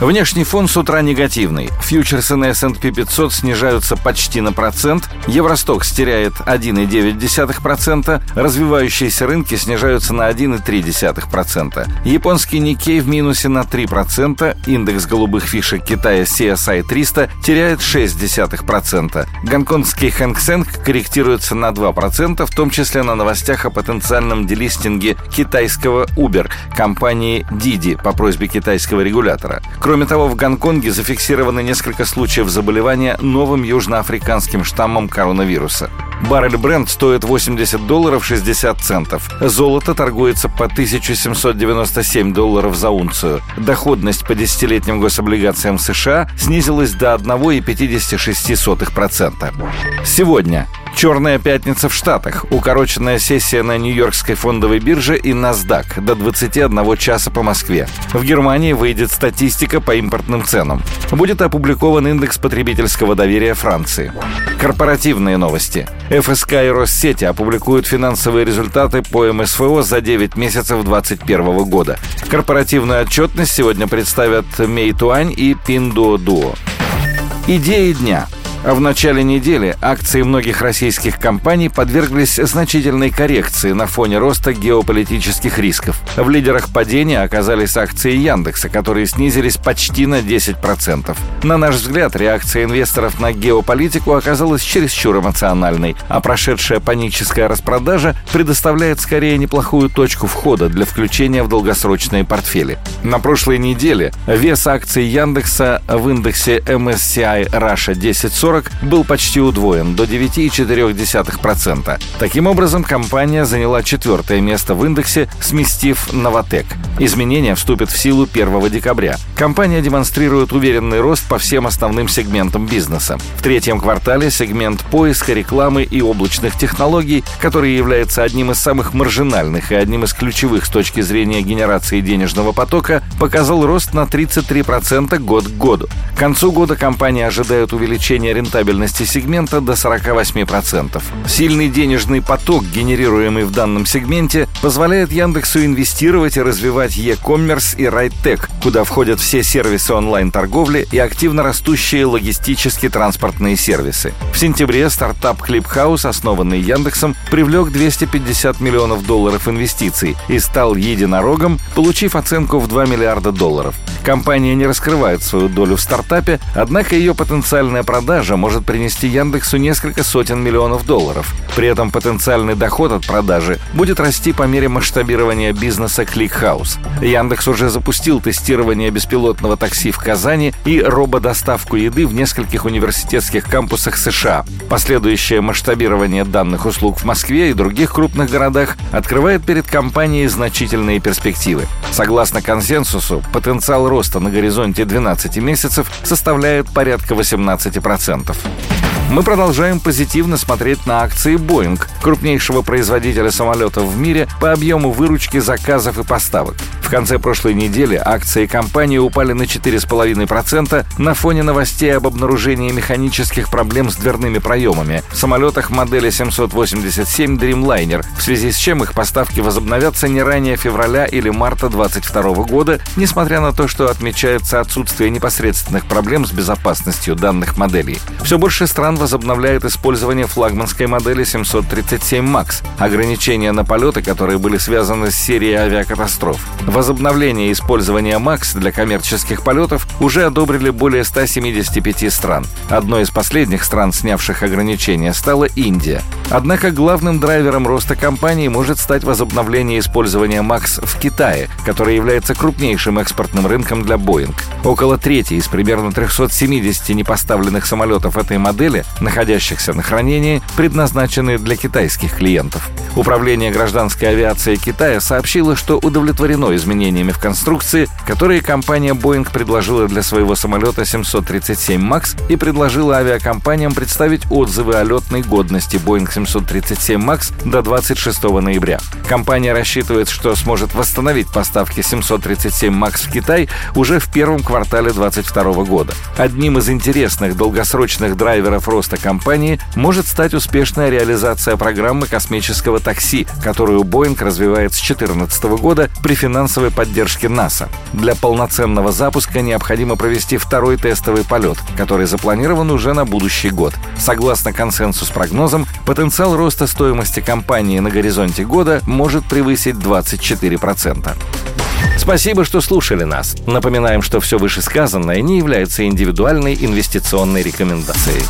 Внешний фон с утра негативный. Фьючерсы на S&P 500 снижаются почти на процент, Евросток теряет 1,9%, развивающиеся рынки снижаются на 1,3%. Японский Никей в минусе на 3%, индекс голубых фишек Китая CSI 300 теряет 0,6%. Гонконгский Хэнк корректируется на 2%, в том числе на новостях о потенциальном делистинге китайского Uber, компании Didi по просьбе китайского регулятора. Кроме того, в Гонконге зафиксировано несколько случаев заболевания новым южноафриканским штаммом коронавируса. Баррель бренд стоит 80 долларов 60 центов. Золото торгуется по 1797 долларов за унцию. Доходность по десятилетним гособлигациям США снизилась до 1,56%. Сегодня Черная пятница в Штатах. Укороченная сессия на Нью-Йоркской фондовой бирже и NASDAQ до 21 часа по Москве. В Германии выйдет статистика по импортным ценам. Будет опубликован индекс потребительского доверия Франции. Корпоративные новости. ФСК и Россети опубликуют финансовые результаты по МСФО за 9 месяцев 2021 года. Корпоративную отчетность сегодня представят Мейтуань и Пиндуо-Дуо. Идеи дня – в начале недели акции многих российских компаний подверглись значительной коррекции на фоне роста геополитических рисков. В лидерах падения оказались акции Яндекса, которые снизились почти на 10%. На наш взгляд, реакция инвесторов на геополитику оказалась чересчур эмоциональной, а прошедшая паническая распродажа предоставляет скорее неплохую точку входа для включения в долгосрочные портфели. На прошлой неделе вес акций Яндекса в индексе MSCI Russia 1040 40 был почти удвоен до 9,4%. Таким образом, компания заняла четвертое место в индексе, сместив Новотек. Изменения вступят в силу 1 декабря. Компания демонстрирует уверенный рост по всем основным сегментам бизнеса. В третьем квартале сегмент поиска, рекламы и облачных технологий, который является одним из самых маржинальных и одним из ключевых с точки зрения генерации денежного потока, показал рост на 33% год к году. К концу года компания ожидает увеличения рентабельности сегмента до 48%. Сильный денежный поток, генерируемый в данном сегменте, позволяет Яндексу инвестировать и развивать e-commerce и райтек, куда входят все сервисы онлайн-торговли и активно растущие логистические транспортные сервисы. В сентябре стартап Cliphouse, основанный Яндексом, привлек 250 миллионов долларов инвестиций и стал единорогом, получив оценку в 2 миллиарда долларов. Компания не раскрывает свою долю в стартапе, однако ее потенциальная продажа может принести Яндексу несколько сотен миллионов долларов. При этом потенциальный доход от продажи будет расти по мере масштабирования бизнеса ClickHouse. Яндекс уже запустил тестирование беспилотного такси в Казани и рободоставку еды в нескольких университетских кампусах США. Последующее масштабирование данных услуг в Москве и других крупных городах открывает перед компанией значительные перспективы. Согласно консенсусу, потенциал роста на горизонте 12 месяцев составляет порядка 18%. Мы продолжаем позитивно смотреть на акции Boeing, крупнейшего производителя самолетов в мире по объему выручки заказов и поставок. В конце прошлой недели акции компании упали на 4,5% на фоне новостей об обнаружении механических проблем с дверными проемами в самолетах модели 787 Dreamliner, в связи с чем их поставки возобновятся не ранее февраля или марта 2022 года, несмотря на то, что отмечается отсутствие непосредственных проблем с безопасностью данных моделей. Все больше стран возобновляет использование флагманской модели 737 MAX, ограничения на полеты, которые были связаны с серией авиакатастроф. Возобновление использования MAX для коммерческих полетов уже одобрили более 175 стран. Одной из последних стран, снявших ограничения, стала Индия. Однако главным драйвером роста компании может стать возобновление использования MAX в Китае, который является крупнейшим экспортным рынком для Boeing. Около трети из примерно 370 непоставленных самолетов этой модели, находящихся на хранении, предназначены для китайских клиентов. Управление гражданской авиации Китая сообщило, что удовлетворено изменениями в конструкции, которые компания Boeing предложила для своего самолета 737 MAX и предложила авиакомпаниям представить отзывы о летной годности Boeing 737 MAX до 26 ноября. Компания рассчитывает, что сможет восстановить поставки 737 MAX в Китай уже в первом квартале 2022 года. Одним из интересных долгосрочных драйверов роста компании может стать успешная реализация программы космического такси, которую Boeing развивает с 2014 года при финансовой поддержке НАСА. Для полноценного запуска необходимо провести второй тестовый полет, который запланирован уже на будущий год. Согласно консенсус-прогнозам, потенциал роста стоимости компании на горизонте года может превысить 24%. Спасибо, что слушали нас. Напоминаем, что все вышесказанное не является индивидуальной инвестиционной рекомендацией.